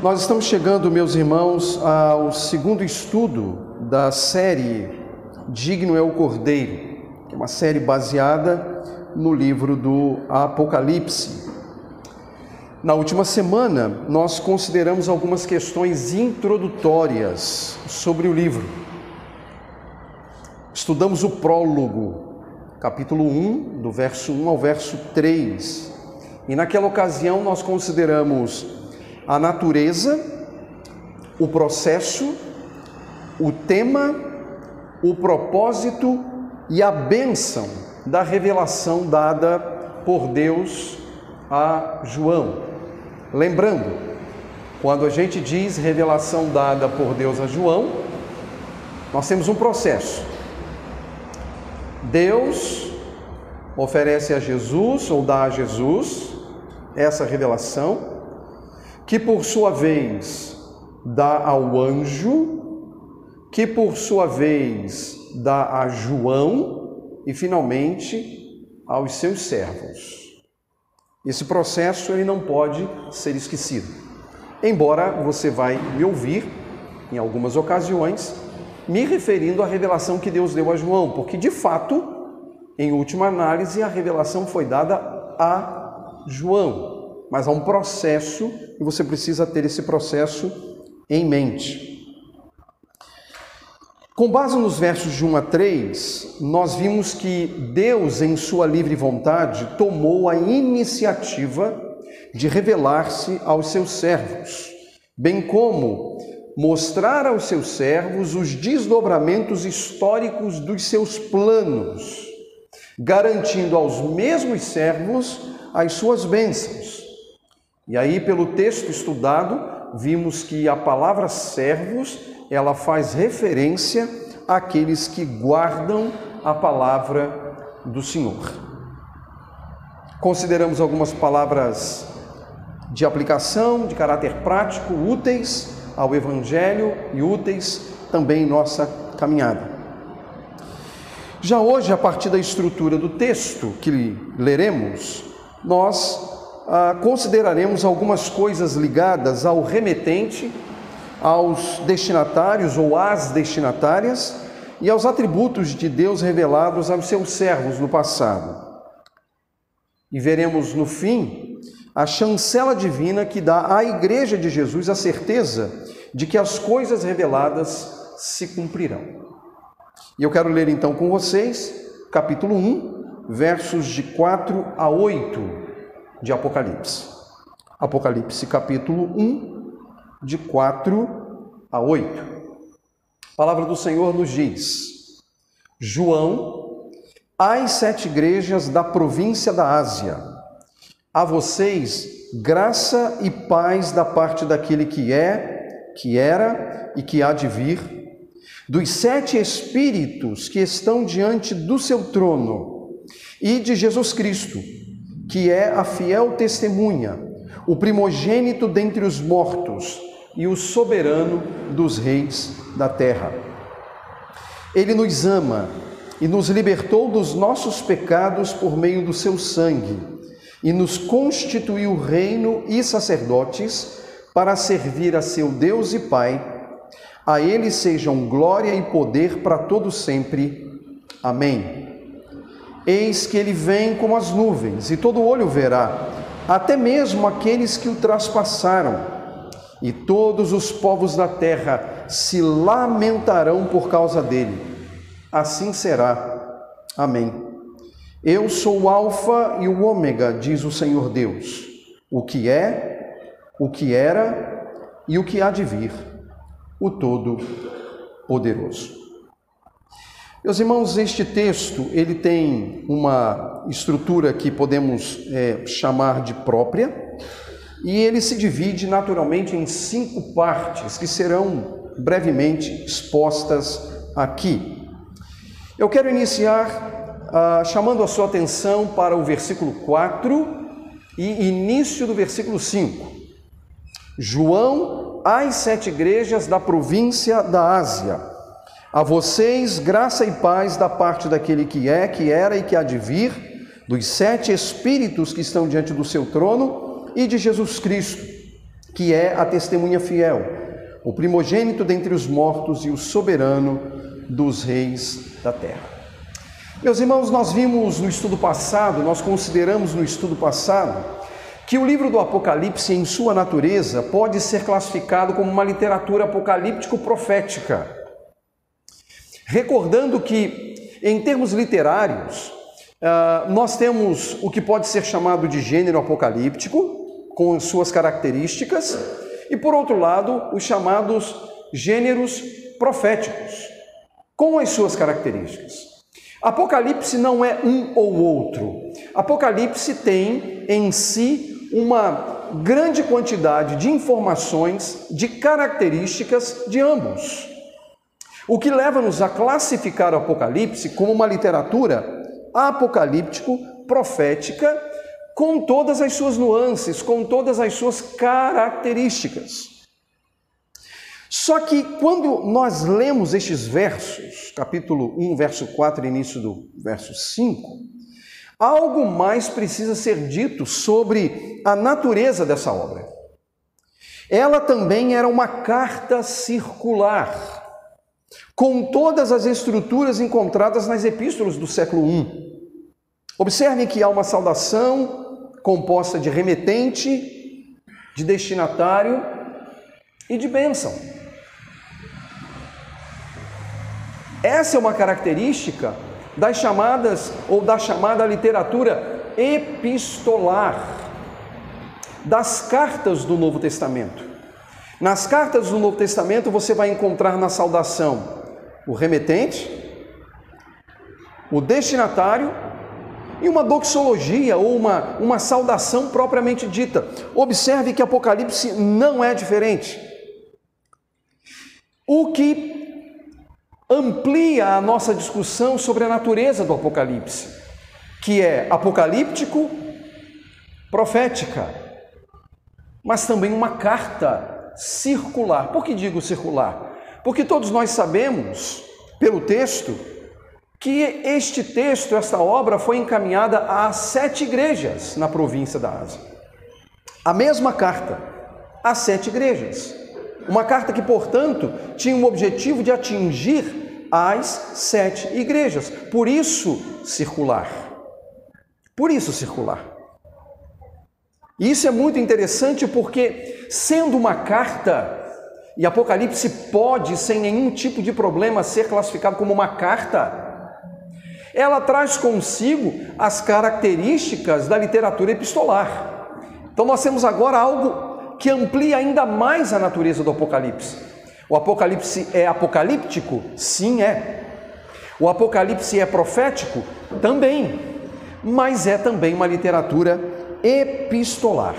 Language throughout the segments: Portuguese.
Nós estamos chegando, meus irmãos, ao segundo estudo da série Digno é o Cordeiro, que é uma série baseada no livro do Apocalipse. Na última semana, nós consideramos algumas questões introdutórias sobre o livro. Estudamos o prólogo, capítulo 1, do verso 1 ao verso 3. E naquela ocasião nós consideramos a natureza, o processo, o tema, o propósito e a bênção da revelação dada por Deus a João. Lembrando, quando a gente diz revelação dada por Deus a João, nós temos um processo. Deus oferece a Jesus ou dá a Jesus essa revelação que por sua vez dá ao anjo, que por sua vez dá a João e finalmente aos seus servos. Esse processo ele não pode ser esquecido. Embora você vai me ouvir em algumas ocasiões me referindo à revelação que Deus deu a João, porque de fato, em última análise, a revelação foi dada a João mas há um processo e você precisa ter esse processo em mente. Com base nos versos de 1 a 3, nós vimos que Deus, em sua livre vontade, tomou a iniciativa de revelar-se aos seus servos, bem como mostrar aos seus servos os desdobramentos históricos dos seus planos, garantindo aos mesmos servos as suas bênçãos. E aí, pelo texto estudado, vimos que a palavra servos, ela faz referência àqueles que guardam a palavra do Senhor. Consideramos algumas palavras de aplicação, de caráter prático, úteis ao Evangelho e úteis também em nossa caminhada. Já hoje, a partir da estrutura do texto que leremos, nós ah, consideraremos algumas coisas ligadas ao remetente, aos destinatários ou às destinatárias e aos atributos de Deus revelados aos seus servos no passado. E veremos no fim a chancela divina que dá à Igreja de Jesus a certeza de que as coisas reveladas se cumprirão. E eu quero ler então com vocês, capítulo 1, versos de 4 a 8 de Apocalipse. Apocalipse capítulo 1, de 4 a 8. A palavra do Senhor nos diz: João, às sete igrejas da província da Ásia, a vocês graça e paz da parte daquele que é, que era e que há de vir, dos sete espíritos que estão diante do seu trono e de Jesus Cristo que é a fiel testemunha, o primogênito dentre os mortos e o soberano dos reis da terra. Ele nos ama e nos libertou dos nossos pecados por meio do seu sangue e nos constituiu reino e sacerdotes para servir a seu Deus e Pai. A ele sejam glória e poder para todo sempre. Amém. Eis que ele vem como as nuvens, e todo olho verá, até mesmo aqueles que o traspassaram, e todos os povos da terra se lamentarão por causa dele. Assim será. Amém. Eu sou o Alfa e o Ômega, diz o Senhor Deus, o que é, o que era e o que há de vir, o Todo-Poderoso. Meus irmãos, este texto ele tem uma estrutura que podemos é, chamar de própria e ele se divide naturalmente em cinco partes que serão brevemente expostas aqui. Eu quero iniciar ah, chamando a sua atenção para o versículo 4 e início do versículo 5. João às sete igrejas da província da Ásia. A vocês, graça e paz da parte daquele que é, que era e que há de vir, dos sete espíritos que estão diante do seu trono e de Jesus Cristo, que é a testemunha fiel, o primogênito dentre os mortos e o soberano dos reis da terra. Meus irmãos, nós vimos no estudo passado, nós consideramos no estudo passado, que o livro do Apocalipse, em sua natureza, pode ser classificado como uma literatura apocalíptico-profética. Recordando que, em termos literários, ah, nós temos o que pode ser chamado de gênero apocalíptico, com suas características, e por outro lado, os chamados gêneros proféticos, com as suas características. Apocalipse não é um ou outro. Apocalipse tem em si uma grande quantidade de informações, de características de ambos. O que leva-nos a classificar o Apocalipse como uma literatura apocalíptico-profética, com todas as suas nuances, com todas as suas características. Só que quando nós lemos estes versos, capítulo 1, verso 4, início do verso 5, algo mais precisa ser dito sobre a natureza dessa obra. Ela também era uma carta circular, com todas as estruturas encontradas nas epístolas do século I. Observe que há uma saudação composta de remetente, de destinatário e de bênção. Essa é uma característica das chamadas ou da chamada literatura epistolar, das cartas do Novo Testamento. Nas cartas do Novo Testamento você vai encontrar na saudação o remetente, o destinatário e uma doxologia ou uma, uma saudação propriamente dita. Observe que Apocalipse não é diferente. O que amplia a nossa discussão sobre a natureza do Apocalipse, que é apocalíptico, profética, mas também uma carta circular. Por que digo circular? Porque todos nós sabemos, pelo texto, que este texto, esta obra, foi encaminhada a sete igrejas na província da Ásia. A mesma carta, a sete igrejas. Uma carta que, portanto, tinha o objetivo de atingir as sete igrejas. Por isso, circular. Por isso, circular. E isso é muito interessante porque, sendo uma carta, e Apocalipse pode, sem nenhum tipo de problema, ser classificado como uma carta, ela traz consigo as características da literatura epistolar. Então, nós temos agora algo que amplia ainda mais a natureza do Apocalipse. O Apocalipse é apocalíptico? Sim, é. O Apocalipse é profético? Também. Mas é também uma literatura epistolar.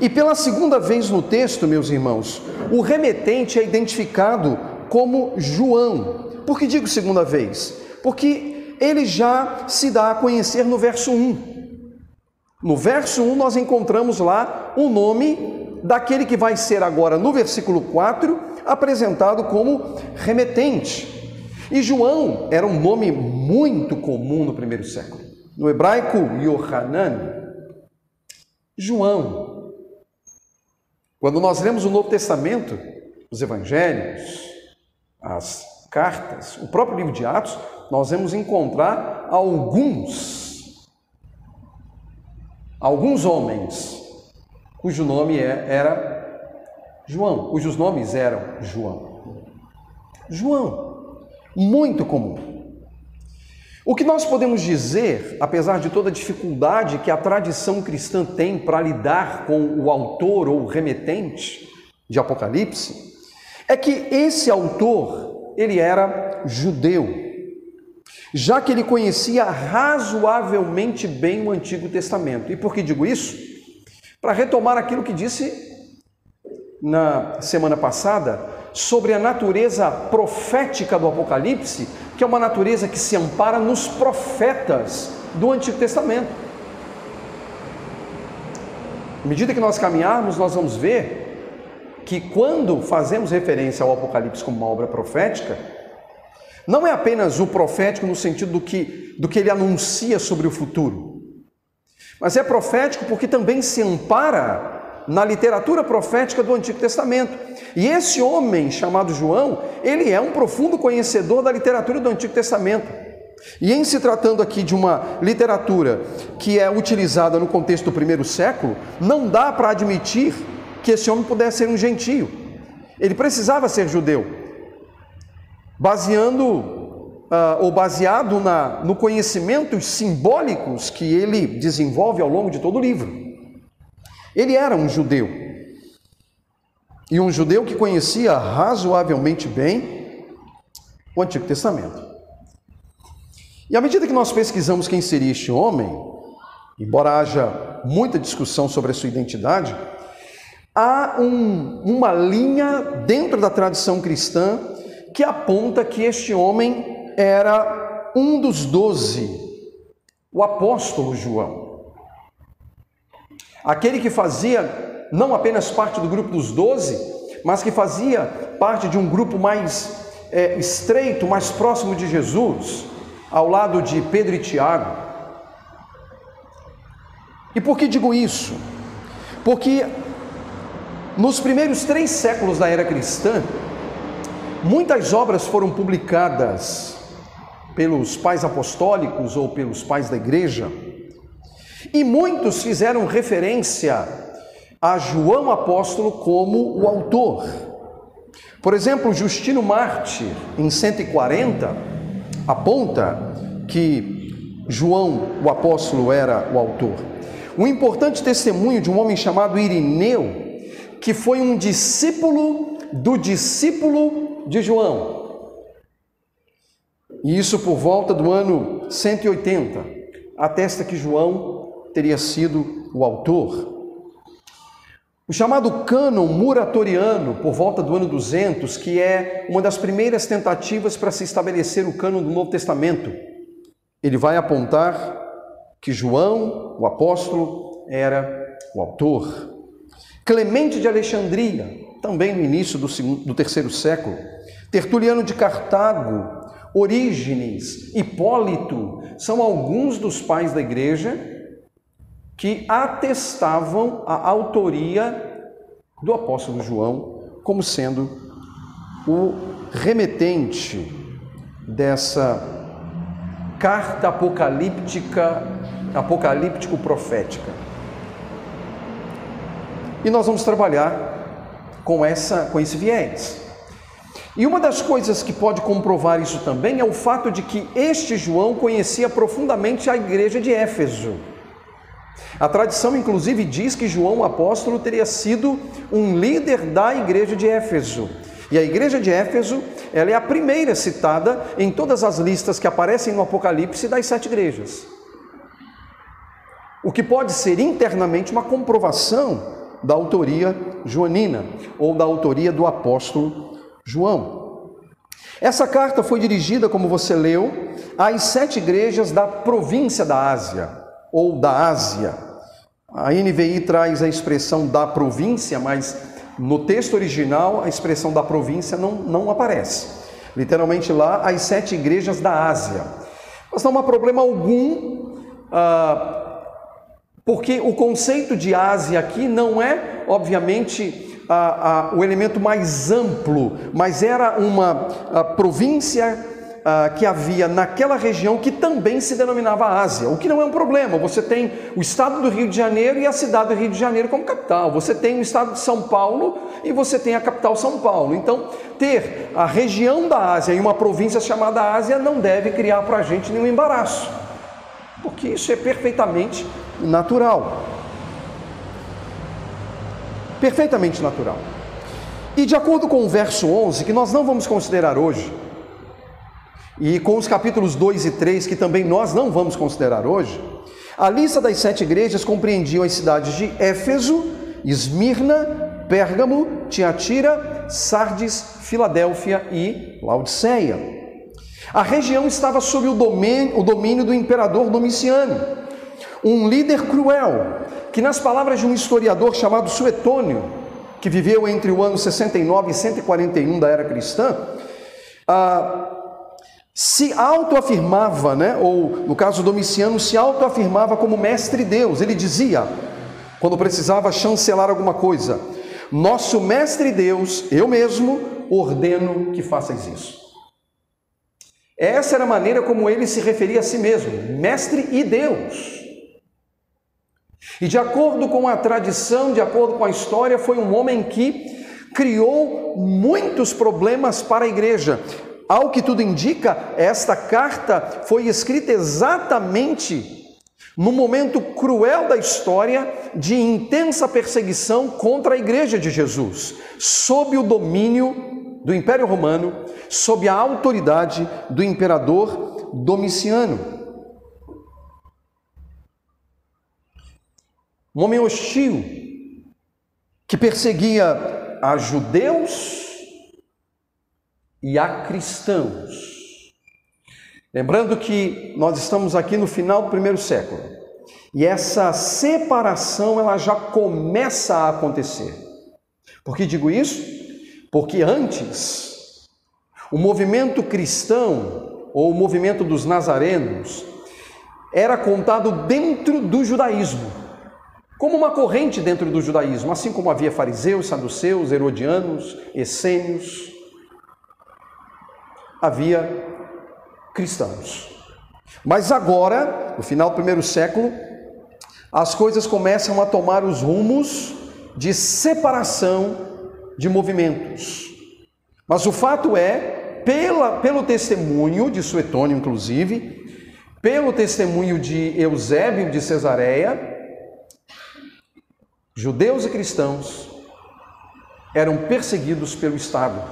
E pela segunda vez no texto, meus irmãos, o remetente é identificado como João. Por que digo segunda vez? Porque ele já se dá a conhecer no verso 1. No verso 1, nós encontramos lá o nome daquele que vai ser agora, no versículo 4, apresentado como remetente. E João era um nome muito comum no primeiro século. No hebraico, Yohanan, João. Quando nós lemos o Novo Testamento, os evangelhos, as cartas, o próprio livro de Atos, nós vamos encontrar alguns alguns homens cujo nome é, era João, cujos nomes eram João. João, muito comum. O que nós podemos dizer, apesar de toda a dificuldade que a tradição cristã tem para lidar com o autor ou remetente de Apocalipse, é que esse autor, ele era judeu já que ele conhecia razoavelmente bem o Antigo Testamento. E por que digo isso? Para retomar aquilo que disse na semana passada sobre a natureza profética do Apocalipse, que é uma natureza que se ampara nos profetas do Antigo Testamento. À medida que nós caminharmos, nós vamos ver que quando fazemos referência ao Apocalipse como uma obra profética, não é apenas o profético no sentido do que, do que ele anuncia sobre o futuro, mas é profético porque também se ampara na literatura profética do Antigo Testamento. E esse homem chamado João, ele é um profundo conhecedor da literatura do Antigo Testamento. E em se tratando aqui de uma literatura que é utilizada no contexto do primeiro século, não dá para admitir que esse homem pudesse ser um gentio. Ele precisava ser judeu, baseando uh, ou baseado na, no conhecimentos simbólicos que ele desenvolve ao longo de todo o livro. Ele era um judeu, e um judeu que conhecia razoavelmente bem o Antigo Testamento. E à medida que nós pesquisamos quem seria este homem, embora haja muita discussão sobre a sua identidade, há um, uma linha dentro da tradição cristã que aponta que este homem era um dos doze, o apóstolo João. Aquele que fazia não apenas parte do grupo dos doze, mas que fazia parte de um grupo mais é, estreito, mais próximo de Jesus, ao lado de Pedro e Tiago. E por que digo isso? Porque nos primeiros três séculos da era cristã, muitas obras foram publicadas pelos pais apostólicos ou pelos pais da igreja, e muitos fizeram referência a João apóstolo como o autor. Por exemplo, Justino Mártir, em 140, aponta que João o apóstolo era o autor. Um importante testemunho de um homem chamado Irineu, que foi um discípulo do discípulo de João. E isso por volta do ano 180, atesta que João teria sido o autor. O chamado cânon muratoriano, por volta do ano 200, que é uma das primeiras tentativas para se estabelecer o cânon do Novo Testamento, ele vai apontar que João, o apóstolo, era o autor. Clemente de Alexandria, também no início do, segundo, do terceiro século, Tertuliano de Cartago, Orígenes, Hipólito, são alguns dos pais da igreja que atestavam a autoria do apóstolo João como sendo o remetente dessa carta apocalíptica, apocalíptico-profética. E nós vamos trabalhar com essa com esse viés. E uma das coisas que pode comprovar isso também é o fato de que este João conhecia profundamente a igreja de Éfeso. A tradição, inclusive, diz que João o apóstolo teria sido um líder da igreja de Éfeso. E a igreja de Éfeso, ela é a primeira citada em todas as listas que aparecem no Apocalipse das sete igrejas. O que pode ser internamente uma comprovação da autoria joanina ou da autoria do apóstolo João. Essa carta foi dirigida, como você leu, às sete igrejas da província da Ásia ou da Ásia. A NVI traz a expressão da província, mas no texto original a expressão da província não, não aparece. Literalmente lá, as sete igrejas da Ásia. Mas não há problema algum ah, porque o conceito de Ásia aqui não é, obviamente, o elemento mais amplo, mas era uma província a, que havia naquela região que também se denominava Ásia, o que não é um problema. Você tem o estado do Rio de Janeiro e a cidade do Rio de Janeiro como capital, você tem o estado de São Paulo e você tem a capital São Paulo. Então, ter a região da Ásia e uma província chamada Ásia não deve criar para a gente nenhum embaraço, porque isso é perfeitamente natural. Perfeitamente natural. E de acordo com o verso 11, que nós não vamos considerar hoje, e com os capítulos 2 e 3, que também nós não vamos considerar hoje, a lista das sete igrejas compreendiam as cidades de Éfeso, Esmirna, Pérgamo, Tiatira, Sardes, Filadélfia e Laodiceia. A região estava sob o domínio, o domínio do imperador Domiciano um líder cruel, que, nas palavras de um historiador chamado Suetônio, que viveu entre o ano 69 e 141 da era cristã, ah, se autoafirmava, né, ou no caso Domiciano, se autoafirmava como mestre Deus. Ele dizia: quando precisava chancelar alguma coisa. Nosso mestre Deus, eu mesmo, ordeno que faças isso. Essa era a maneira como ele se referia a si mesmo, mestre e Deus. E de acordo com a tradição, de acordo com a história, foi um homem que criou muitos problemas para a igreja. Ao que tudo indica, esta carta foi escrita exatamente no momento cruel da história de intensa perseguição contra a igreja de Jesus, sob o domínio do Império Romano, sob a autoridade do imperador Domiciano. Um homem hostil que perseguia a judeus e a cristãos. Lembrando que nós estamos aqui no final do primeiro século. E essa separação ela já começa a acontecer. Por que digo isso? Porque antes o movimento cristão ou o movimento dos nazarenos era contado dentro do judaísmo, como uma corrente dentro do judaísmo, assim como havia fariseus, saduceus, herodianos, essênios, havia cristãos. Mas agora, no final do primeiro século, as coisas começam a tomar os rumos de separação de movimentos. Mas o fato é, pela, pelo testemunho de Suetônio, inclusive, pelo testemunho de Eusébio de Cesareia, judeus e cristãos eram perseguidos pelo Estado,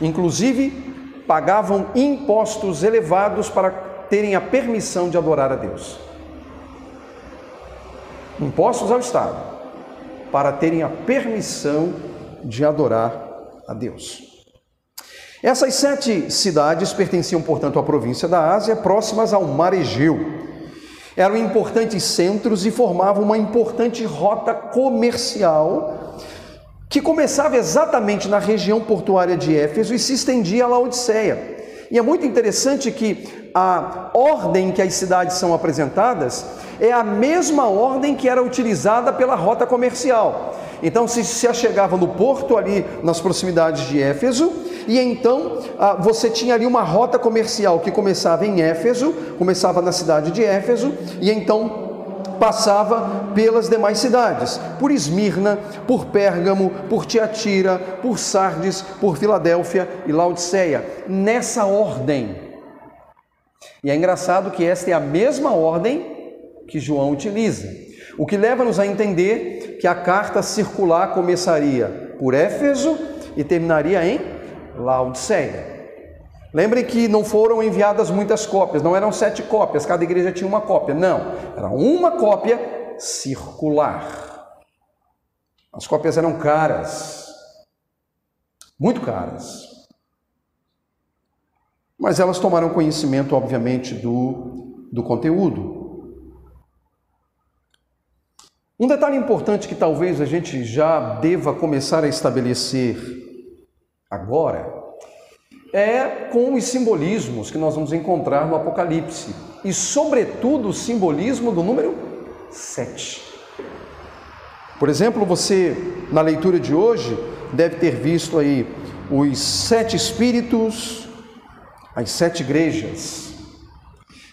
inclusive pagavam impostos elevados para terem a permissão de adorar a Deus. Impostos ao Estado, para terem a permissão de adorar a Deus. Essas sete cidades pertenciam, portanto, à província da Ásia, próximas ao mar Egeu. Eram importantes centros e formavam uma importante rota comercial que começava exatamente na região portuária de Éfeso e se estendia a Laodiceia. E é muito interessante que a ordem que as cidades são apresentadas é a mesma ordem que era utilizada pela rota comercial. Então se, se achegava no porto ali nas proximidades de Éfeso, e então ah, você tinha ali uma rota comercial que começava em Éfeso, começava na cidade de Éfeso, e então passava pelas demais cidades, por Esmirna, por Pérgamo, por Tiatira, por Sardes, por Filadélfia e Laodiceia, nessa ordem. E é engraçado que esta é a mesma ordem que João utiliza, o que leva-nos a entender que a carta circular começaria por Éfeso e terminaria em Laodiceia. Lembrem que não foram enviadas muitas cópias, não eram sete cópias, cada igreja tinha uma cópia. Não, era uma cópia circular. As cópias eram caras, muito caras. Mas elas tomaram conhecimento, obviamente, do, do conteúdo. Um detalhe importante que talvez a gente já deva começar a estabelecer agora é com os simbolismos que nós vamos encontrar no Apocalipse e, sobretudo, o simbolismo do número 7. Por exemplo, você na leitura de hoje deve ter visto aí os sete espíritos, as sete igrejas.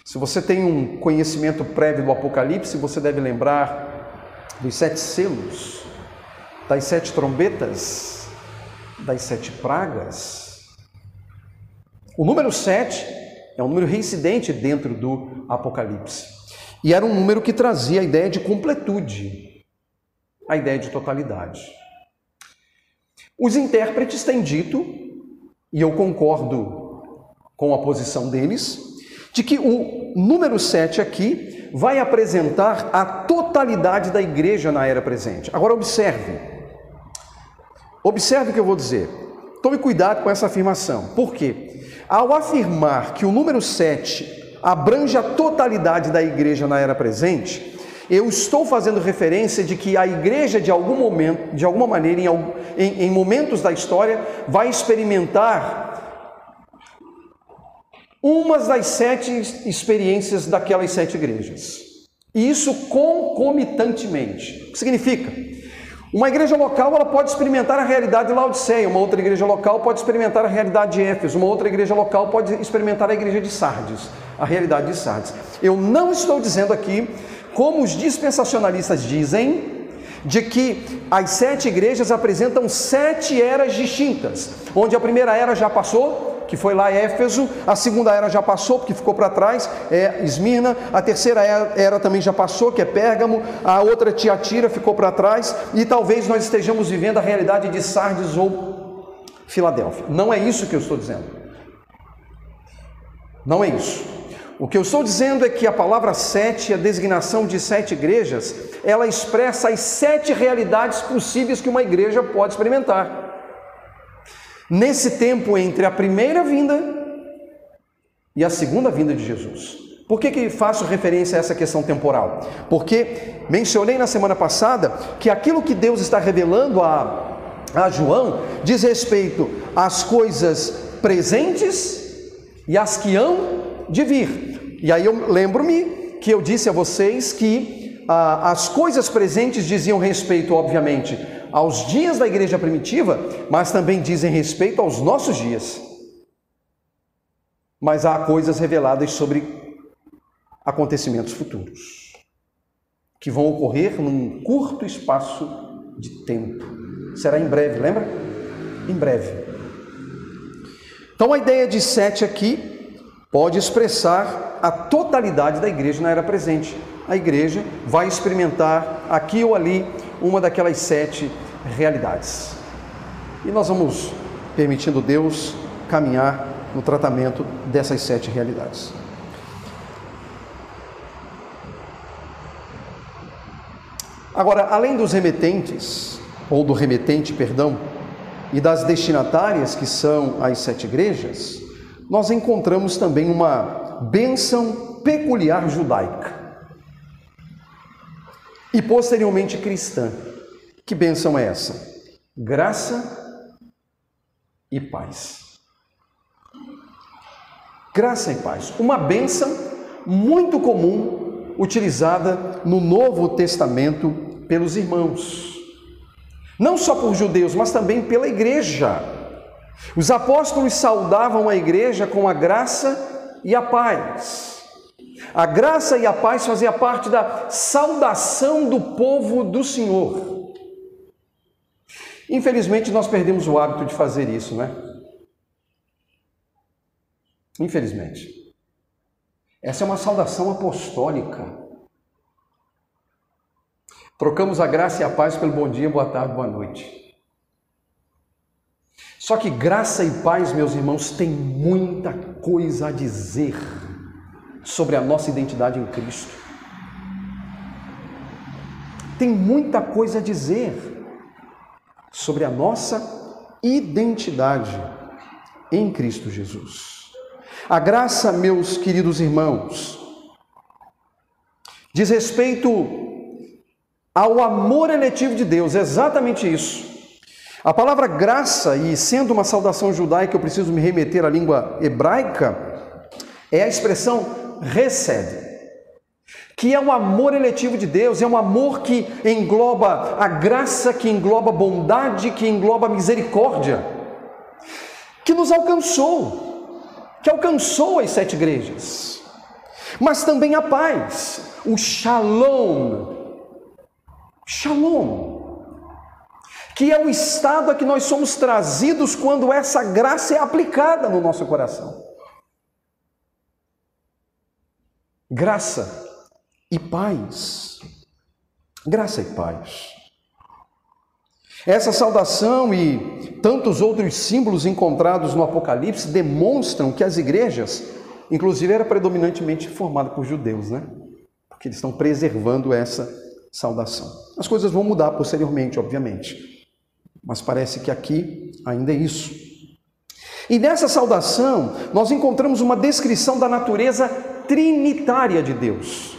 Se você tem um conhecimento prévio do Apocalipse, você deve lembrar dos sete selos, das sete trombetas, das sete pragas o número 7 é um número reincidente dentro do Apocalipse. E era um número que trazia a ideia de completude, a ideia de totalidade. Os intérpretes têm dito, e eu concordo com a posição deles, de que o número 7 aqui vai apresentar a totalidade da igreja na era presente. Agora observe. Observe o que eu vou dizer. Tome cuidado com essa afirmação. Por quê? Ao afirmar que o número 7 abrange a totalidade da igreja na era presente, eu estou fazendo referência de que a igreja, de algum momento, de alguma maneira, em, em, em momentos da história, vai experimentar umas das sete experiências daquelas sete igrejas. E isso concomitantemente. O que que significa? Uma igreja local ela pode experimentar a realidade de Laodiceia, uma outra igreja local pode experimentar a realidade de Éfeso, uma outra igreja local pode experimentar a igreja de Sardes, a realidade de Sardes. Eu não estou dizendo aqui, como os dispensacionalistas dizem, de que as sete igrejas apresentam sete eras distintas, onde a primeira era já passou, que foi lá Éfeso, a segunda era já passou, porque ficou para trás, é Esmirna, a terceira era também já passou, que é Pérgamo, a outra Tiatira ficou para trás, e talvez nós estejamos vivendo a realidade de Sardes ou Filadélfia. Não é isso que eu estou dizendo. Não é isso. O que eu estou dizendo é que a palavra sete, a designação de sete igrejas, ela expressa as sete realidades possíveis que uma igreja pode experimentar. Nesse tempo entre a primeira vinda e a segunda vinda de Jesus. Por que, que faço referência a essa questão temporal? Porque mencionei na semana passada que aquilo que Deus está revelando a, a João diz respeito às coisas presentes e às que hão de vir. E aí eu lembro-me que eu disse a vocês que ah, as coisas presentes diziam respeito, obviamente, aos dias da igreja primitiva, mas também dizem respeito aos nossos dias. Mas há coisas reveladas sobre acontecimentos futuros, que vão ocorrer num curto espaço de tempo. Será em breve, lembra? Em breve. Então a ideia de sete aqui pode expressar a totalidade da igreja na era presente. A igreja vai experimentar aqui ou ali uma daquelas sete realidades. E nós vamos, permitindo Deus, caminhar no tratamento dessas sete realidades. Agora, além dos remetentes, ou do remetente, perdão, e das destinatárias, que são as sete igrejas, nós encontramos também uma bênção peculiar judaica e posteriormente cristã. Que bênção é essa? Graça e paz. Graça e paz. Uma bênção muito comum utilizada no Novo Testamento pelos irmãos. Não só por judeus, mas também pela igreja. Os apóstolos saudavam a igreja com a graça e a paz. A graça e a paz fazia parte da saudação do povo do Senhor. Infelizmente, nós perdemos o hábito de fazer isso, né? Infelizmente. Essa é uma saudação apostólica. Trocamos a graça e a paz pelo bom dia, boa tarde, boa noite. Só que graça e paz, meus irmãos, tem muita coisa a dizer sobre a nossa identidade em Cristo. Tem muita coisa a dizer sobre a nossa identidade em Cristo Jesus. A graça, meus queridos irmãos, diz respeito ao amor eletivo de Deus, é exatamente isso. A palavra graça, e sendo uma saudação judaica, eu preciso me remeter à língua hebraica, é a expressão recebe que é um amor eletivo de Deus, é um amor que engloba a graça, que engloba a bondade, que engloba a misericórdia, que nos alcançou, que alcançou as sete igrejas, mas também a paz, o shalom, shalom, que é o estado a que nós somos trazidos quando essa graça é aplicada no nosso coração. Graça e paz. Graça e paz. Essa saudação e tantos outros símbolos encontrados no Apocalipse demonstram que as igrejas, inclusive, era predominantemente formada por judeus, né? Porque eles estão preservando essa saudação. As coisas vão mudar posteriormente, obviamente, mas parece que aqui ainda é isso. E nessa saudação, nós encontramos uma descrição da natureza trinitária de Deus.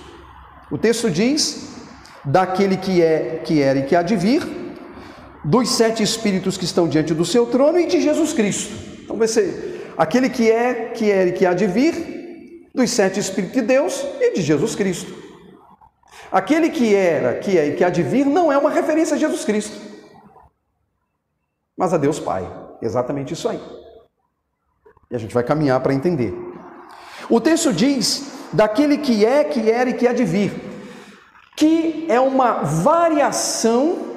O texto diz: daquele que é, que era e que há de vir, dos sete espíritos que estão diante do seu trono e de Jesus Cristo. Então vai ser aquele que é, que é e que há de vir, dos sete espíritos de Deus e de Jesus Cristo. Aquele que era, que é e que há de vir não é uma referência a Jesus Cristo, mas a Deus Pai. Exatamente isso aí. E a gente vai caminhar para entender. O texto diz daquele que é, que era e que há de vir, que é uma variação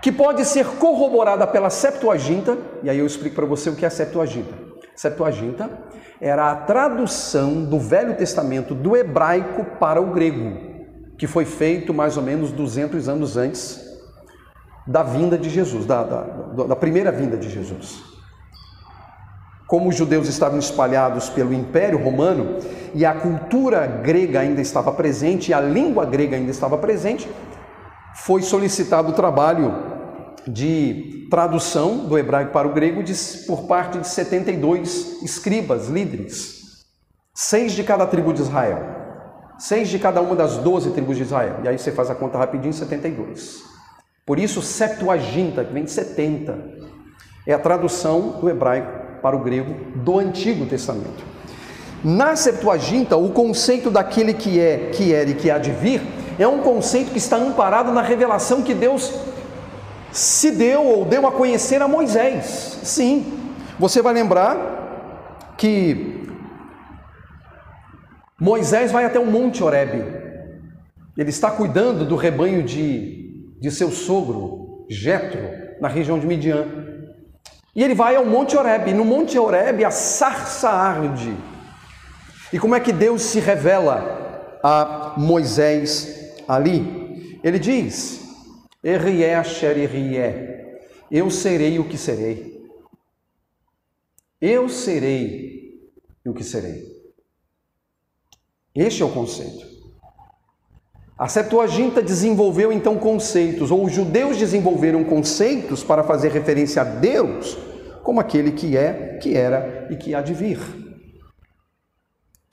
que pode ser corroborada pela Septuaginta, e aí eu explico para você o que é a Septuaginta. Septuaginta era a tradução do Velho Testamento do hebraico para o grego, que foi feito mais ou menos 200 anos antes da vinda de Jesus, da, da, da primeira vinda de Jesus. Como os judeus estavam espalhados pelo Império Romano e a cultura grega ainda estava presente, e a língua grega ainda estava presente, foi solicitado o trabalho de tradução do hebraico para o grego de, por parte de 72 escribas, líderes, seis de cada tribo de Israel, seis de cada uma das doze tribos de Israel. E aí você faz a conta rapidinho, 72. Por isso, Septuaginta, que vem de 70, é a tradução do hebraico para o grego do Antigo Testamento. Na Septuaginta, o conceito daquele que é, que era e que há de vir é um conceito que está amparado na revelação que Deus se deu ou deu a conhecer a Moisés. Sim, você vai lembrar que Moisés vai até o Monte Horebe. Ele está cuidando do rebanho de, de seu sogro, Jetro, na região de Midian. E ele vai ao Monte Horebe. E no Monte Horebe a sarça arde. E como é que Deus se revela a Moisés ali, ele diz: eu serei o que serei. Eu serei o que serei. Este é o conceito. A Septuaginta desenvolveu então conceitos, ou os judeus desenvolveram conceitos para fazer referência a Deus como aquele que é, que era e que há de vir.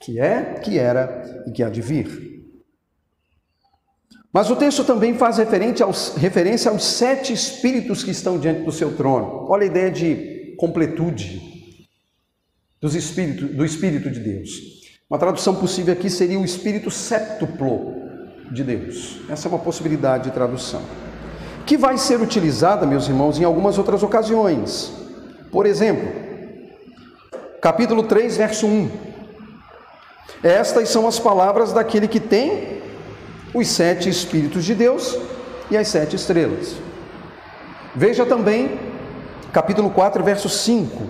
Que é, que era e que há de vir. Mas o texto também faz aos, referência aos sete espíritos que estão diante do seu trono. Olha a ideia de completude dos espíritos, do Espírito de Deus. Uma tradução possível aqui seria o Espírito séptuplo de Deus. Essa é uma possibilidade de tradução. Que vai ser utilizada, meus irmãos, em algumas outras ocasiões. Por exemplo, capítulo 3, verso 1. Estas são as palavras daquele que tem os sete Espíritos de Deus e as sete estrelas. Veja também capítulo 4, verso 5.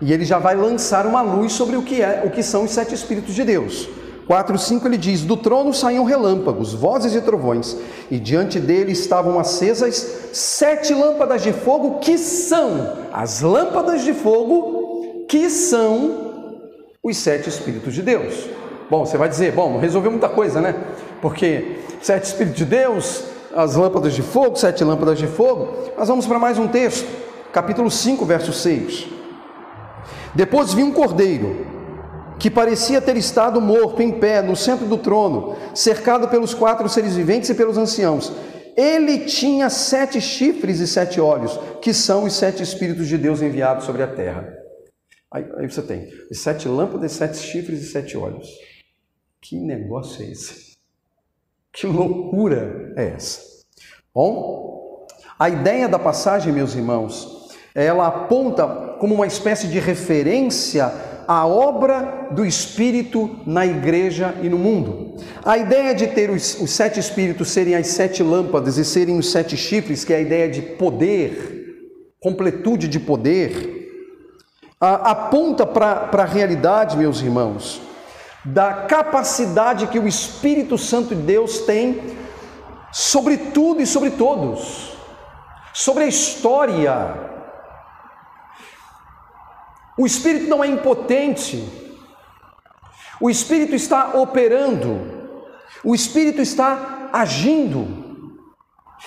E ele já vai lançar uma luz sobre o que é, o que são os sete Espíritos de Deus. 4, 5 ele diz: Do trono saíam relâmpagos, vozes e trovões, e diante dele estavam acesas sete lâmpadas de fogo, que são as lâmpadas de fogo, que são os sete Espíritos de Deus. Bom, você vai dizer, bom, resolveu muita coisa, né? Porque sete Espíritos de Deus, as lâmpadas de fogo, sete lâmpadas de fogo. Mas vamos para mais um texto, capítulo 5, verso 6. Depois vi um cordeiro que parecia ter estado morto em pé no centro do trono, cercado pelos quatro seres viventes e pelos anciãos. Ele tinha sete chifres e sete olhos, que são os sete Espíritos de Deus enviados sobre a terra. Aí, aí você tem sete lâmpadas, sete chifres e sete olhos. Que negócio é esse? Que loucura é essa? Bom, a ideia da passagem, meus irmãos, ela aponta como uma espécie de referência à obra do Espírito na igreja e no mundo. A ideia de ter os, os sete Espíritos serem as sete lâmpadas e serem os sete chifres, que é a ideia de poder, completude de poder, a, aponta para a realidade, meus irmãos, da capacidade que o Espírito Santo de Deus tem sobre tudo e sobre todos, sobre a história. O Espírito não é impotente, o Espírito está operando, o Espírito está agindo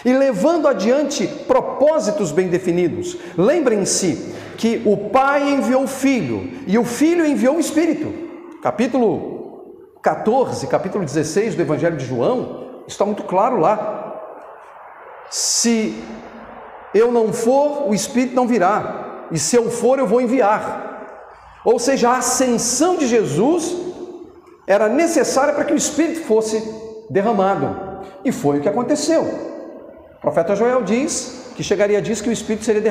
e levando adiante propósitos bem definidos. Lembrem-se que o Pai enviou o Filho e o Filho enviou o Espírito capítulo 14, capítulo 16 do Evangelho de João, está muito claro lá. Se eu não for, o Espírito não virá, e se eu for, eu vou enviar. Ou seja, a ascensão de Jesus era necessária para que o Espírito fosse derramado. E foi o que aconteceu. O profeta Joel diz que chegaria diz que o Espírito seria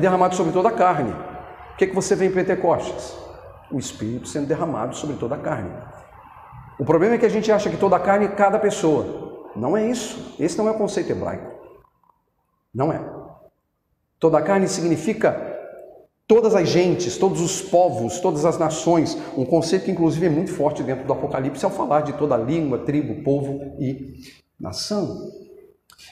derramado sobre toda a carne. O que, é que você vê em Pentecostes? O Espírito sendo derramado sobre toda a carne. O problema é que a gente acha que toda a carne é cada pessoa. Não é isso. Esse não é o conceito hebraico. Não é. Toda a carne significa todas as gentes, todos os povos, todas as nações. Um conceito que, inclusive, é muito forte dentro do Apocalipse ao falar de toda língua, tribo, povo e nação.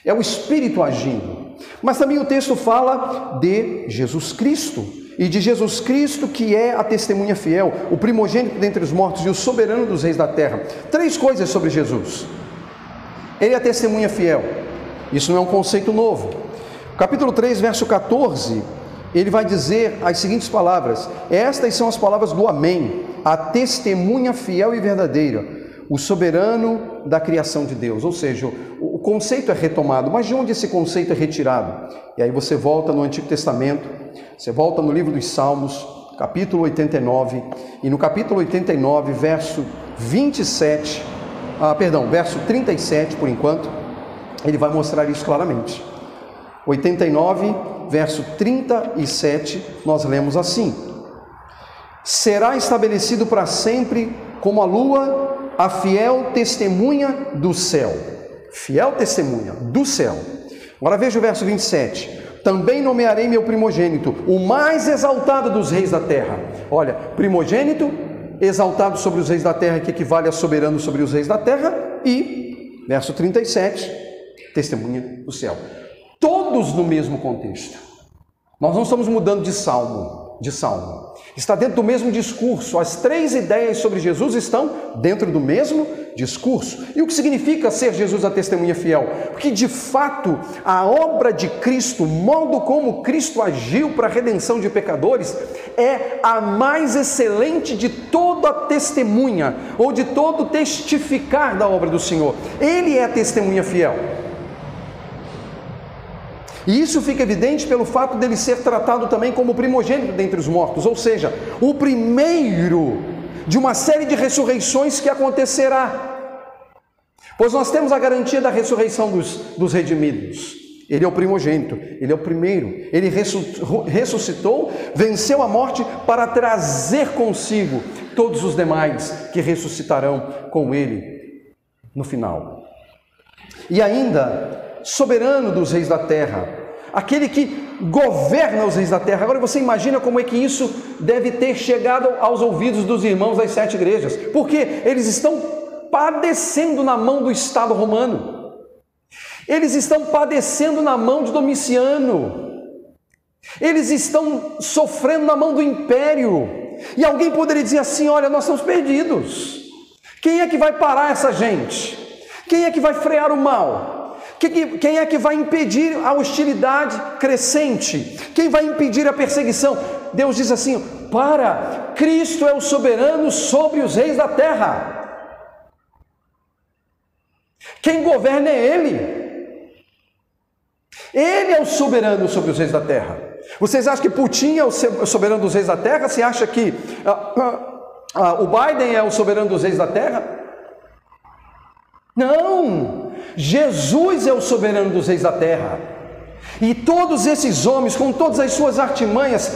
É o Espírito agindo. Mas também o texto fala de Jesus Cristo e de Jesus Cristo, que é a testemunha fiel, o primogênito dentre os mortos e o soberano dos reis da terra. Três coisas sobre Jesus. Ele é a testemunha fiel. Isso não é um conceito novo. Capítulo 3, verso 14, ele vai dizer as seguintes palavras: Estas são as palavras do Amém, a testemunha fiel e verdadeira, o soberano da criação de Deus. Ou seja, o conceito é retomado, mas de onde esse conceito é retirado? E aí você volta no Antigo Testamento, você volta no livro dos Salmos, capítulo 89, e no capítulo 89, verso 27, ah, perdão, verso 37 por enquanto, ele vai mostrar isso claramente. 89, verso 37, nós lemos assim: Será estabelecido para sempre como a lua, a fiel testemunha do céu. Fiel testemunha do céu. Agora veja o verso 27. Também nomearei meu primogênito, o mais exaltado dos reis da terra. Olha, primogênito, exaltado sobre os reis da terra, que equivale a soberano sobre os reis da terra, e, verso 37, testemunha do céu. Todos no mesmo contexto. Nós não estamos mudando de salmo, de salmo. Está dentro do mesmo discurso. As três ideias sobre Jesus estão dentro do mesmo discurso. E o que significa ser Jesus a testemunha fiel? Porque de fato a obra de Cristo, o modo como Cristo agiu para a redenção de pecadores, é a mais excelente de toda a testemunha ou de todo testificar da obra do Senhor. Ele é a testemunha fiel. E isso fica evidente pelo fato dele ser tratado também como primogênito dentre os mortos, ou seja, o primeiro de uma série de ressurreições que acontecerá. Pois nós temos a garantia da ressurreição dos, dos redimidos. Ele é o primogênito, ele é o primeiro. Ele ressuscitou, venceu a morte para trazer consigo todos os demais que ressuscitarão com ele no final. E ainda soberano dos reis da terra, aquele que governa os reis da terra. Agora você imagina como é que isso deve ter chegado aos ouvidos dos irmãos das sete igrejas, porque eles estão padecendo na mão do Estado romano, eles estão padecendo na mão de Domiciano, eles estão sofrendo na mão do império, e alguém poderia dizer assim: olha, nós estamos perdidos. Quem é que vai parar essa gente? Quem é que vai frear o mal? Quem é que vai impedir a hostilidade crescente? Quem vai impedir a perseguição? Deus diz assim: para, Cristo é o soberano sobre os reis da terra. Quem governa é Ele. Ele é o soberano sobre os reis da terra. Vocês acham que Putin é o soberano dos reis da terra? Você acha que ah, ah, ah, o Biden é o soberano dos reis da terra? Não! Jesus é o soberano dos reis da terra. E todos esses homens, com todas as suas artimanhas,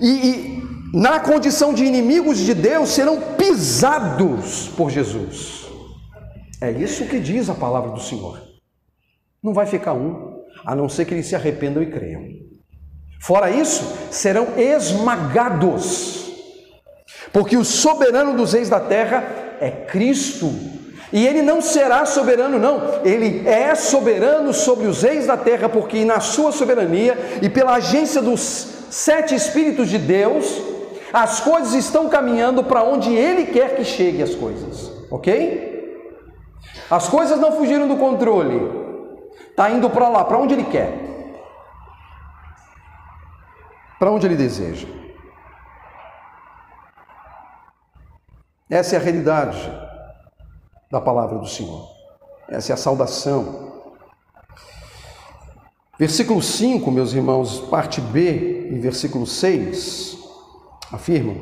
e, e na condição de inimigos de Deus, serão pisados por Jesus. É isso que diz a palavra do Senhor. Não vai ficar um, a não ser que eles se arrependam e creiam. Fora isso, serão esmagados, porque o soberano dos reis da terra é Cristo e ele não será soberano, não, ele é soberano sobre os reis da terra, porque na sua soberania e pela agência dos sete Espíritos de Deus, as coisas estão caminhando para onde ele quer que chegue as coisas, ok? As coisas não fugiram do controle, está indo para lá, para onde ele quer, para onde ele deseja. Essa é a realidade da palavra do Senhor. Essa é a saudação. Versículo 5, meus irmãos, parte B, e versículo 6, afirmam: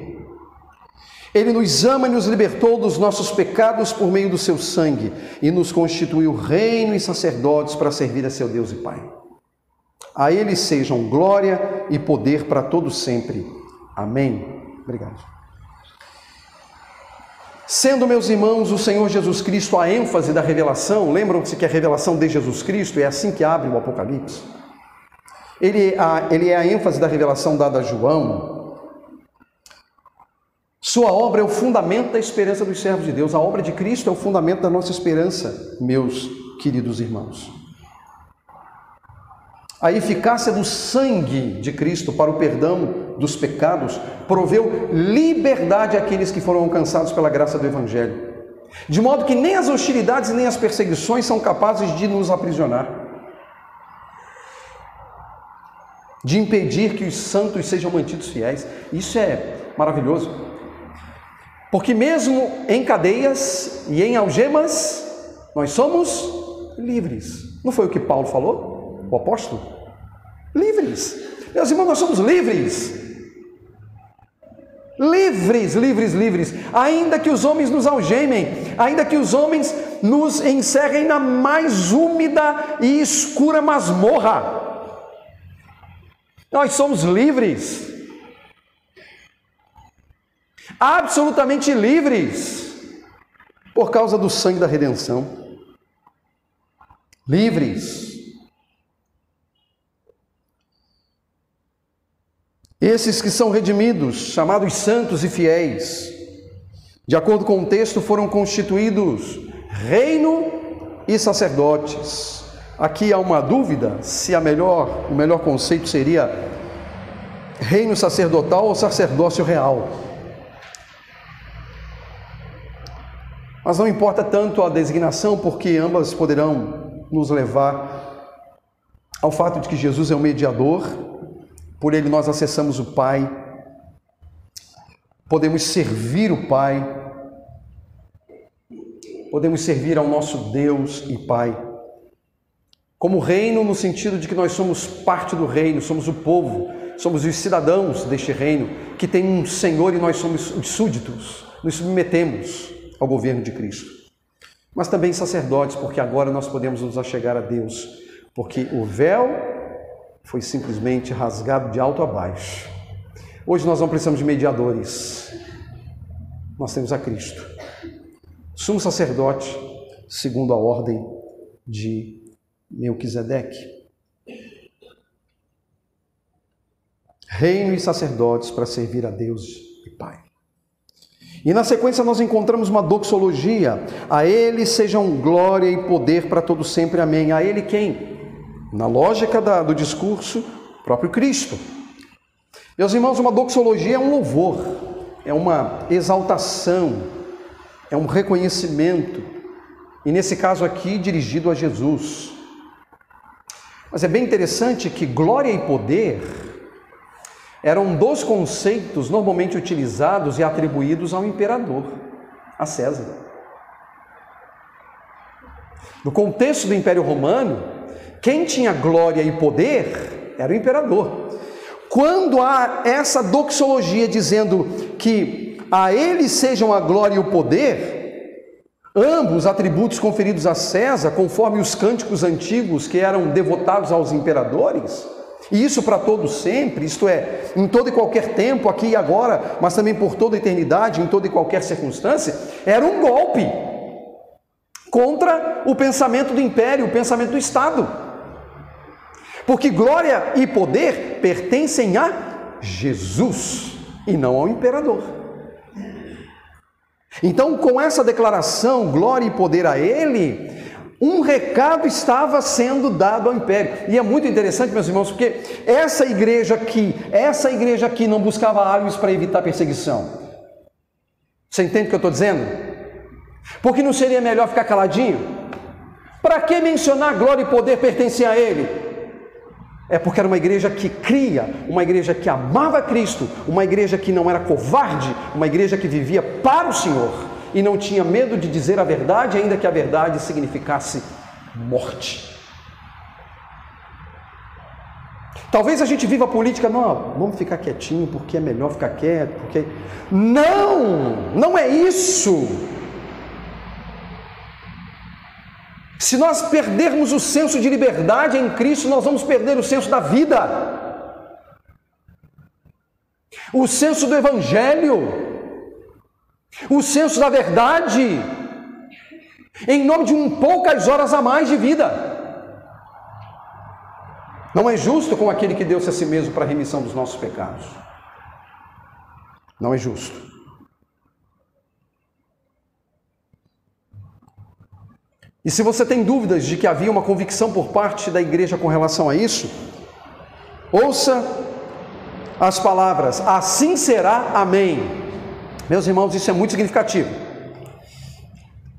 Ele nos ama e nos libertou dos nossos pecados por meio do seu sangue e nos constituiu reino e sacerdotes para servir a seu Deus e Pai. A Ele sejam glória e poder para todos sempre. Amém. Obrigado. Sendo, meus irmãos, o Senhor Jesus Cristo a ênfase da revelação, lembram-se que a revelação de Jesus Cristo é assim que abre o Apocalipse. Ele, a, ele é a ênfase da revelação dada a João. Sua obra é o fundamento da esperança dos servos de Deus. A obra de Cristo é o fundamento da nossa esperança, meus queridos irmãos. A eficácia do sangue de Cristo para o perdão dos pecados proveu liberdade àqueles que foram alcançados pela graça do Evangelho. De modo que nem as hostilidades nem as perseguições são capazes de nos aprisionar, de impedir que os santos sejam mantidos fiéis. Isso é maravilhoso. Porque, mesmo em cadeias e em algemas, nós somos livres. Não foi o que Paulo falou, o apóstolo? Livres. Meus irmãos, nós somos livres. Livres, livres, livres. Ainda que os homens nos algemem, ainda que os homens nos encerrem na mais úmida e escura masmorra. Nós somos livres. Absolutamente livres. Por causa do sangue da redenção. Livres. Esses que são redimidos, chamados santos e fiéis, de acordo com o texto, foram constituídos reino e sacerdotes. Aqui há uma dúvida se a melhor, o melhor conceito seria reino sacerdotal ou sacerdócio real. Mas não importa tanto a designação, porque ambas poderão nos levar ao fato de que Jesus é o mediador por ele nós acessamos o Pai, podemos servir o Pai, podemos servir ao nosso Deus e Pai. Como reino, no sentido de que nós somos parte do reino, somos o povo, somos os cidadãos deste reino, que tem um Senhor e nós somos os súditos, nos submetemos ao governo de Cristo. Mas também sacerdotes, porque agora nós podemos nos achegar a Deus, porque o véu foi simplesmente rasgado de alto a baixo. Hoje nós não precisamos de mediadores, nós temos a Cristo, sumo sacerdote, segundo a ordem de Melquisedeque. Reino e sacerdotes para servir a Deus e Pai. E na sequência nós encontramos uma doxologia. A Ele sejam glória e poder para todo sempre. Amém. A Ele quem? Na lógica da, do discurso, próprio Cristo. Meus irmãos, uma doxologia é um louvor, é uma exaltação, é um reconhecimento, e nesse caso aqui dirigido a Jesus. Mas é bem interessante que glória e poder eram dois conceitos normalmente utilizados e atribuídos ao imperador, a César. No contexto do Império Romano, quem tinha glória e poder era o imperador. Quando há essa doxologia dizendo que a ele sejam a glória e o poder, ambos atributos conferidos a César, conforme os cânticos antigos que eram devotados aos imperadores, e isso para todo sempre, isto é, em todo e qualquer tempo, aqui e agora, mas também por toda a eternidade, em toda e qualquer circunstância, era um golpe contra o pensamento do império, o pensamento do Estado. Porque glória e poder pertencem a Jesus e não ao imperador. Então, com essa declaração, glória e poder a Ele, um recado estava sendo dado ao império. E é muito interessante, meus irmãos, porque essa igreja aqui, essa igreja aqui não buscava armas para evitar perseguição. Você entende o que eu estou dizendo? Porque não seria melhor ficar caladinho? Para que mencionar glória e poder pertencem a Ele? É porque era uma igreja que cria, uma igreja que amava Cristo, uma igreja que não era covarde, uma igreja que vivia para o Senhor e não tinha medo de dizer a verdade, ainda que a verdade significasse morte. Talvez a gente viva a política, não, vamos ficar quietinho porque é melhor ficar quieto, porque. Não! Não é isso! Se nós perdermos o senso de liberdade em Cristo, nós vamos perder o senso da vida, o senso do Evangelho, o senso da verdade, em nome de um poucas horas a mais de vida. Não é justo com aquele que deu-se a si mesmo para a remissão dos nossos pecados. Não é justo. E se você tem dúvidas de que havia uma convicção por parte da igreja com relação a isso, ouça as palavras: assim será, amém. Meus irmãos, isso é muito significativo.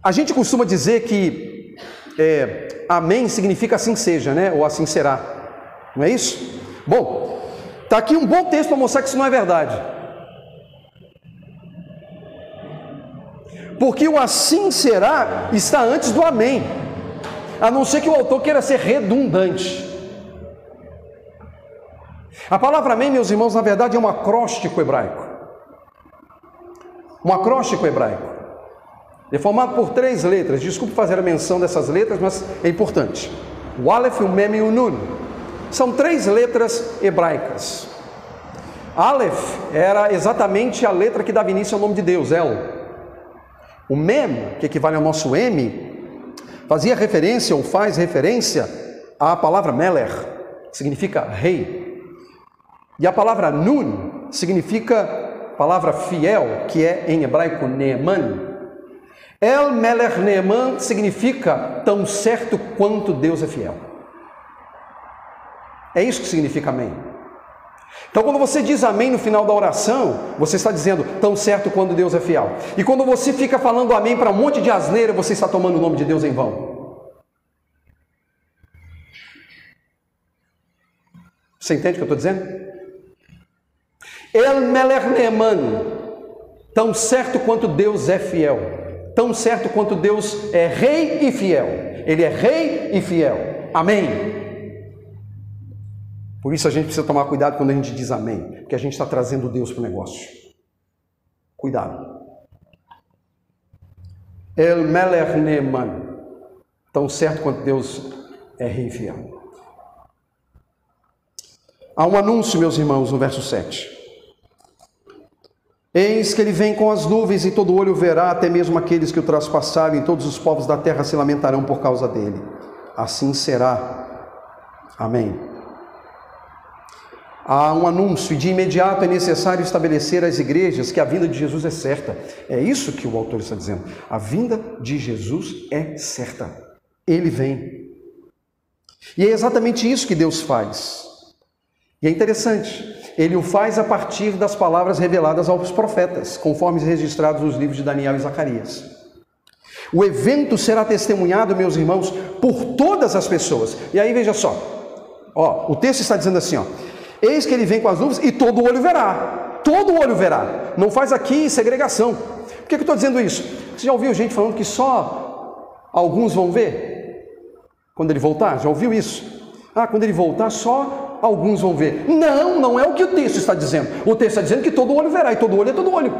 A gente costuma dizer que é, amém significa assim seja, né? Ou assim será. Não é isso? Bom, está aqui um bom texto para mostrar que isso não é verdade. Porque o assim será está antes do amém, a não ser que o autor queira ser redundante. A palavra amém, meus irmãos, na verdade é um acróstico hebraico. Um acróstico hebraico. É formado por três letras. Desculpe fazer a menção dessas letras, mas é importante. O Aleph, o Mem e o Nun. São três letras hebraicas. Aleph era exatamente a letra que dava início ao nome de Deus, El. O Mem, que equivale ao nosso M, fazia referência ou faz referência à palavra Meler, que significa rei. E a palavra Nun significa palavra fiel, que é em hebraico Neeman. El Meler Neeman significa tão certo quanto Deus é fiel. É isso que significa amém. Então, quando você diz amém no final da oração, você está dizendo tão certo quando Deus é fiel. E quando você fica falando amém para um monte de asneira, você está tomando o nome de Deus em vão. Você entende o que eu estou dizendo? El Neeman, tão certo quanto Deus é fiel, tão certo quanto Deus é rei e fiel. Ele é rei e fiel. Amém. Por isso a gente precisa tomar cuidado quando a gente diz amém, porque a gente está trazendo Deus para o negócio. Cuidado. El Meler Neeman, tão certo quanto Deus é rei fiel. Há um anúncio, meus irmãos, no verso 7. Eis que ele vem com as nuvens e todo olho verá, até mesmo aqueles que o traspassaram, e todos os povos da terra se lamentarão por causa dele. Assim será. Amém. Há um anúncio e de imediato é necessário estabelecer às igrejas que a vinda de Jesus é certa. É isso que o autor está dizendo. A vinda de Jesus é certa. Ele vem. E é exatamente isso que Deus faz. E é interessante, ele o faz a partir das palavras reveladas aos profetas, conforme registrados nos livros de Daniel e Zacarias. O evento será testemunhado, meus irmãos, por todas as pessoas. E aí veja só, ó, o texto está dizendo assim, ó, Eis que ele vem com as nuvens e todo olho verá. Todo olho verá. Não faz aqui segregação. Por que, que eu estou dizendo isso? Você já ouviu gente falando que só alguns vão ver? Quando ele voltar? Já ouviu isso? Ah, quando ele voltar, só alguns vão ver. Não, não é o que o texto está dizendo. O texto está dizendo que todo olho verá, e todo olho é todo olho.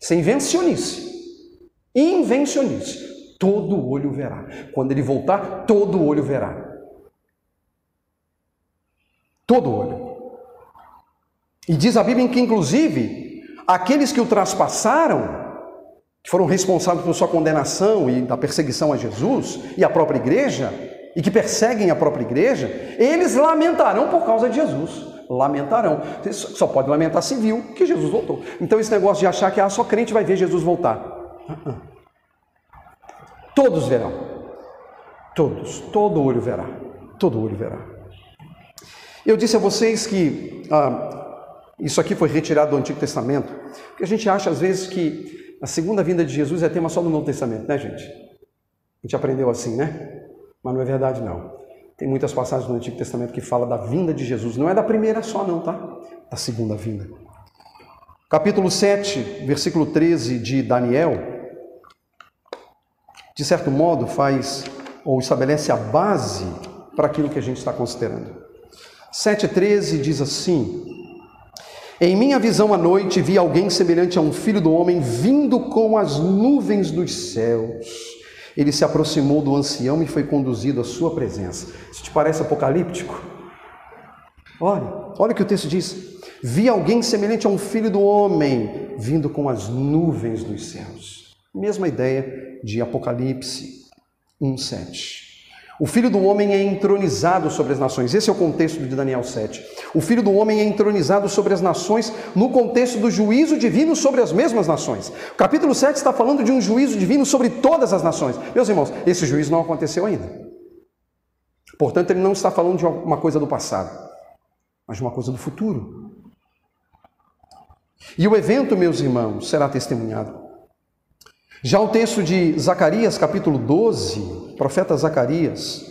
Isso é invencionice. Invencionice. Todo olho verá. Quando ele voltar, todo olho verá. Todo olho. E diz a Bíblia que, inclusive, aqueles que o traspassaram, que foram responsáveis por sua condenação e da perseguição a Jesus e a própria igreja, e que perseguem a própria igreja, eles lamentarão por causa de Jesus. Lamentarão. Só pode lamentar se viu que Jesus voltou. Então, esse negócio de achar que ah, só crente vai ver Jesus voltar. Todos verão. Todos. Todo olho verá. Todo olho verá. Eu disse a vocês que ah, isso aqui foi retirado do Antigo Testamento, porque a gente acha às vezes que a segunda vinda de Jesus é tema só do Novo Testamento, né, gente? A gente aprendeu assim, né? Mas não é verdade, não. Tem muitas passagens no Antigo Testamento que fala da vinda de Jesus. Não é da primeira só, não, tá? Da segunda vinda. Capítulo 7, versículo 13 de Daniel, de certo modo, faz ou estabelece a base para aquilo que a gente está considerando. 7,13 diz assim: Em minha visão à noite vi alguém semelhante a um filho do homem vindo com as nuvens dos céus. Ele se aproximou do ancião e foi conduzido à sua presença. Isso te parece apocalíptico? Olha, olha o que o texto diz. Vi alguém semelhante a um filho do homem vindo com as nuvens dos céus. Mesma ideia de Apocalipse 1:7. O filho do homem é entronizado sobre as nações. Esse é o contexto de Daniel 7. O filho do homem é entronizado sobre as nações no contexto do juízo divino sobre as mesmas nações. O capítulo 7 está falando de um juízo divino sobre todas as nações. Meus irmãos, esse juízo não aconteceu ainda. Portanto, ele não está falando de uma coisa do passado, mas de uma coisa do futuro. E o evento, meus irmãos, será testemunhado. Já o texto de Zacarias, capítulo 12, profeta Zacarias,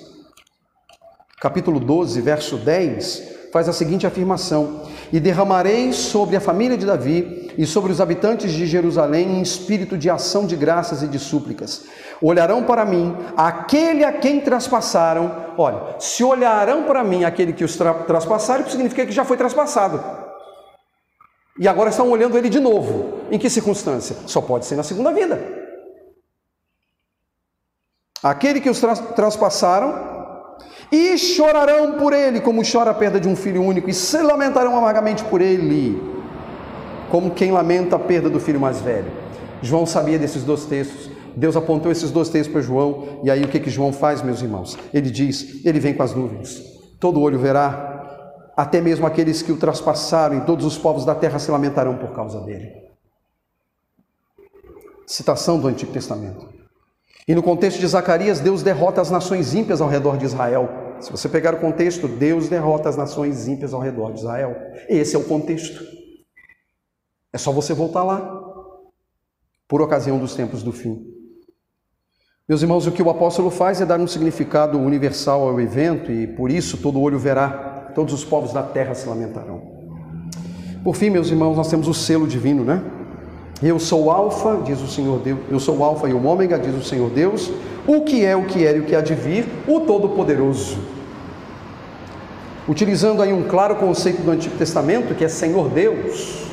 capítulo 12, verso 10, faz a seguinte afirmação: E derramarei sobre a família de Davi e sobre os habitantes de Jerusalém um espírito de ação de graças e de súplicas. Olharão para mim aquele a quem traspassaram. Olha, se olharão para mim aquele que os tra traspassaram, significa que já foi traspassado. E agora estão olhando ele de novo. Em que circunstância? Só pode ser na segunda vida. Aquele que os tra traspassaram, e chorarão por ele, como chora a perda de um filho único, e se lamentarão amargamente por ele, como quem lamenta a perda do filho mais velho. João sabia desses dois textos. Deus apontou esses dois textos para João, e aí o que, que João faz, meus irmãos? Ele diz: Ele vem com as nuvens, todo olho verá, até mesmo aqueles que o traspassaram, e todos os povos da terra se lamentarão por causa dele. Citação do Antigo Testamento. E no contexto de Zacarias, Deus derrota as nações ímpias ao redor de Israel. Se você pegar o contexto, Deus derrota as nações ímpias ao redor de Israel. Esse é o contexto. É só você voltar lá, por ocasião dos tempos do fim. Meus irmãos, o que o apóstolo faz é dar um significado universal ao evento e por isso todo olho verá, todos os povos da terra se lamentarão. Por fim, meus irmãos, nós temos o selo divino, né? Eu sou o Alfa, diz o Senhor Deus. Eu sou o Alfa e o Ômega, diz o Senhor Deus. O que é, o que era e o que há de vir, o Todo-Poderoso. Utilizando aí um claro conceito do Antigo Testamento, que é Senhor Deus.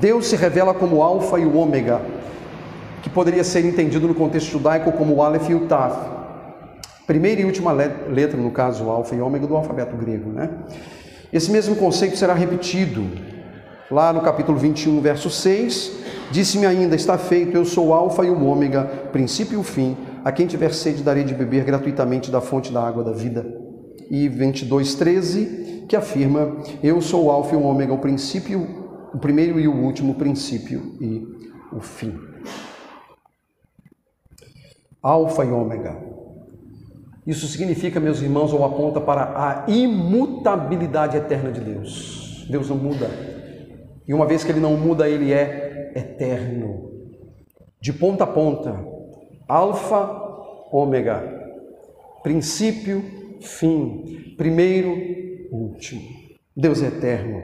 Deus se revela como Alfa e o Ômega, que poderia ser entendido no contexto judaico como o Aleph e o Tav. Primeira e última letra, no caso, Alfa e Ômega do alfabeto grego, né? Esse mesmo conceito será repetido lá no capítulo 21, verso 6, Disse-me ainda: Está feito, eu sou o Alfa e o Ômega, princípio e o fim. A quem tiver sede, darei de beber gratuitamente da fonte da água da vida. E 22, 13, que afirma: Eu sou o Alfa e o Ômega, o princípio, o primeiro e o último, o princípio e o fim. Alfa e Ômega. Isso significa, meus irmãos, ou aponta para a imutabilidade eterna de Deus. Deus não muda. E uma vez que ele não muda, ele é eterno, de ponta a ponta, alfa, ômega, princípio, fim, primeiro, último. Deus é eterno.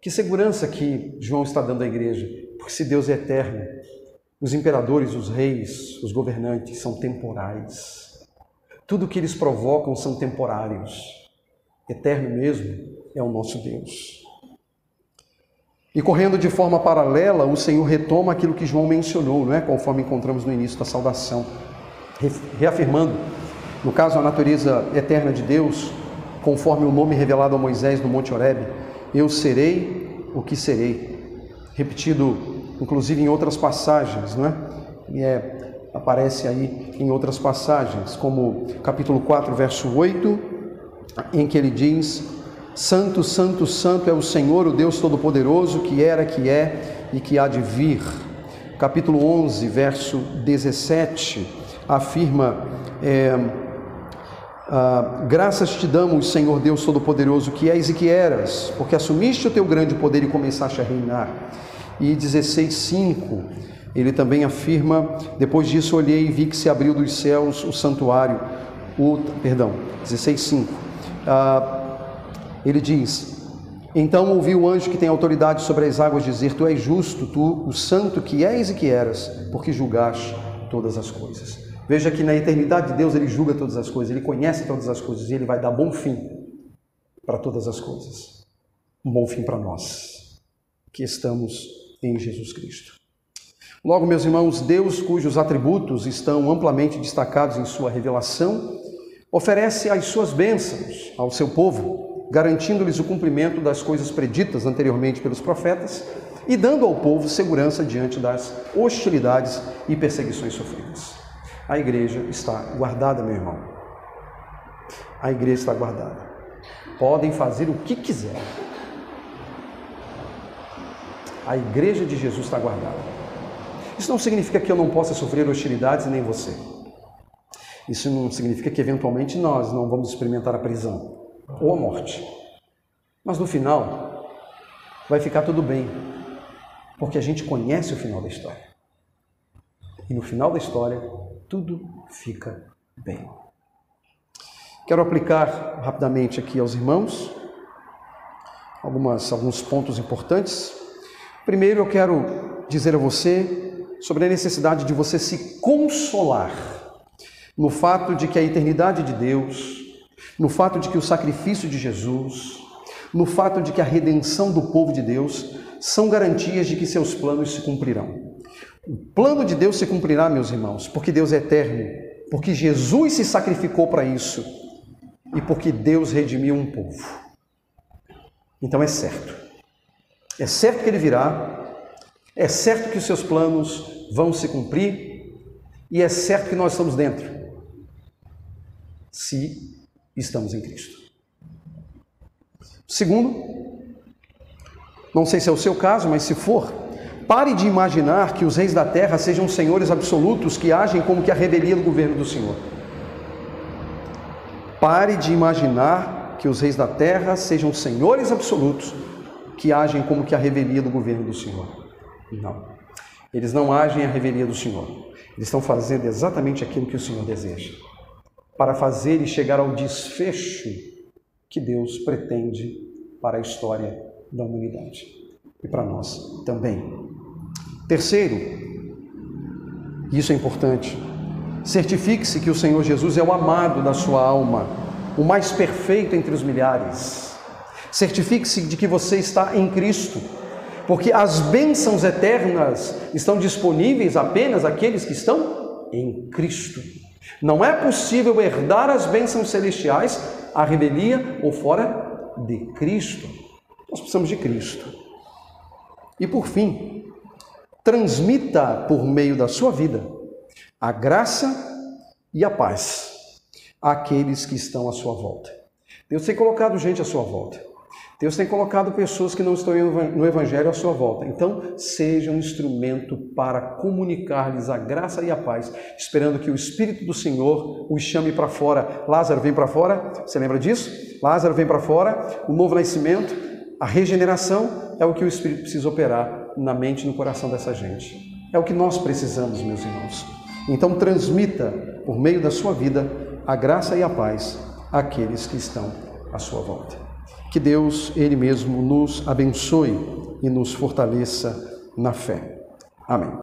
Que segurança que João está dando à igreja, porque se Deus é eterno, os imperadores, os reis, os governantes são temporais. Tudo que eles provocam são temporários. Eterno mesmo é o nosso Deus. E correndo de forma paralela, o Senhor retoma aquilo que João mencionou, não é? Conforme encontramos no início da saudação, reafirmando, no caso, a natureza eterna de Deus, conforme o nome revelado a Moisés no Monte Horebe, eu serei o que serei. Repetido, inclusive, em outras passagens, não é? É, aparece aí em outras passagens, como capítulo 4, verso 8, em que ele diz Santo, Santo, Santo é o Senhor, o Deus Todo-Poderoso, que era, que é e que há de vir. Capítulo 11, verso 17, afirma: é, ah, Graças te damos, Senhor Deus Todo-Poderoso, que és e que eras, porque assumiste o teu grande poder e começaste a reinar. E 16, 5, ele também afirma: Depois disso olhei e vi que se abriu dos céus o santuário, o, perdão, 16, 5. Ah, ele diz: Então ouvi o anjo que tem autoridade sobre as águas dizer: Tu és justo, tu, o santo que és e que eras, porque julgaste todas as coisas. Veja que na eternidade de Deus ele julga todas as coisas, ele conhece todas as coisas e ele vai dar bom fim para todas as coisas. Um bom fim para nós, que estamos em Jesus Cristo. Logo, meus irmãos, Deus, cujos atributos estão amplamente destacados em sua revelação, oferece as suas bênçãos ao seu povo, garantindo-lhes o cumprimento das coisas preditas anteriormente pelos profetas e dando ao povo segurança diante das hostilidades e perseguições sofridas. A igreja está guardada, meu irmão. A igreja está guardada. Podem fazer o que quiserem. A igreja de Jesus está guardada. Isso não significa que eu não possa sofrer hostilidades nem você. Isso não significa que eventualmente nós não vamos experimentar a prisão ou a morte. Mas no final, vai ficar tudo bem, porque a gente conhece o final da história. E no final da história, tudo fica bem. Quero aplicar rapidamente aqui aos irmãos algumas, alguns pontos importantes. Primeiro, eu quero dizer a você sobre a necessidade de você se consolar no fato de que a eternidade de Deus, no fato de que o sacrifício de Jesus, no fato de que a redenção do povo de Deus são garantias de que seus planos se cumprirão. O plano de Deus se cumprirá, meus irmãos, porque Deus é eterno, porque Jesus se sacrificou para isso e porque Deus redimiu um povo. Então é certo. É certo que ele virá, é certo que os seus planos vão se cumprir e é certo que nós estamos dentro, se estamos em Cristo. Segundo, não sei se é o seu caso, mas se for, pare de imaginar que os reis da terra sejam senhores absolutos que agem como que a revelia do governo do Senhor. Pare de imaginar que os reis da terra sejam senhores absolutos que agem como que a revelia do governo do Senhor. Não. Eles não agem à revelia do Senhor. Eles estão fazendo exatamente aquilo que o Senhor deseja, para fazer e chegar ao desfecho que Deus pretende para a história da humanidade e para nós também. Terceiro, isso é importante, certifique-se que o Senhor Jesus é o amado da sua alma, o mais perfeito entre os milhares. Certifique-se de que você está em Cristo porque as bênçãos eternas estão disponíveis apenas àqueles que estão em Cristo. Não é possível herdar as bênçãos celestiais à rebelia ou fora de Cristo. Nós precisamos de Cristo. E por fim, transmita por meio da sua vida a graça e a paz àqueles que estão à sua volta. Deus tem colocado gente à sua volta. Deus tem colocado pessoas que não estão no Evangelho à sua volta. Então, seja um instrumento para comunicar-lhes a graça e a paz, esperando que o Espírito do Senhor os chame para fora. Lázaro vem para fora, você lembra disso? Lázaro vem para fora, o novo nascimento, a regeneração é o que o Espírito precisa operar na mente e no coração dessa gente. É o que nós precisamos, meus irmãos. Então, transmita por meio da sua vida a graça e a paz àqueles que estão à sua volta. Que Deus, Ele mesmo, nos abençoe e nos fortaleça na fé. Amém.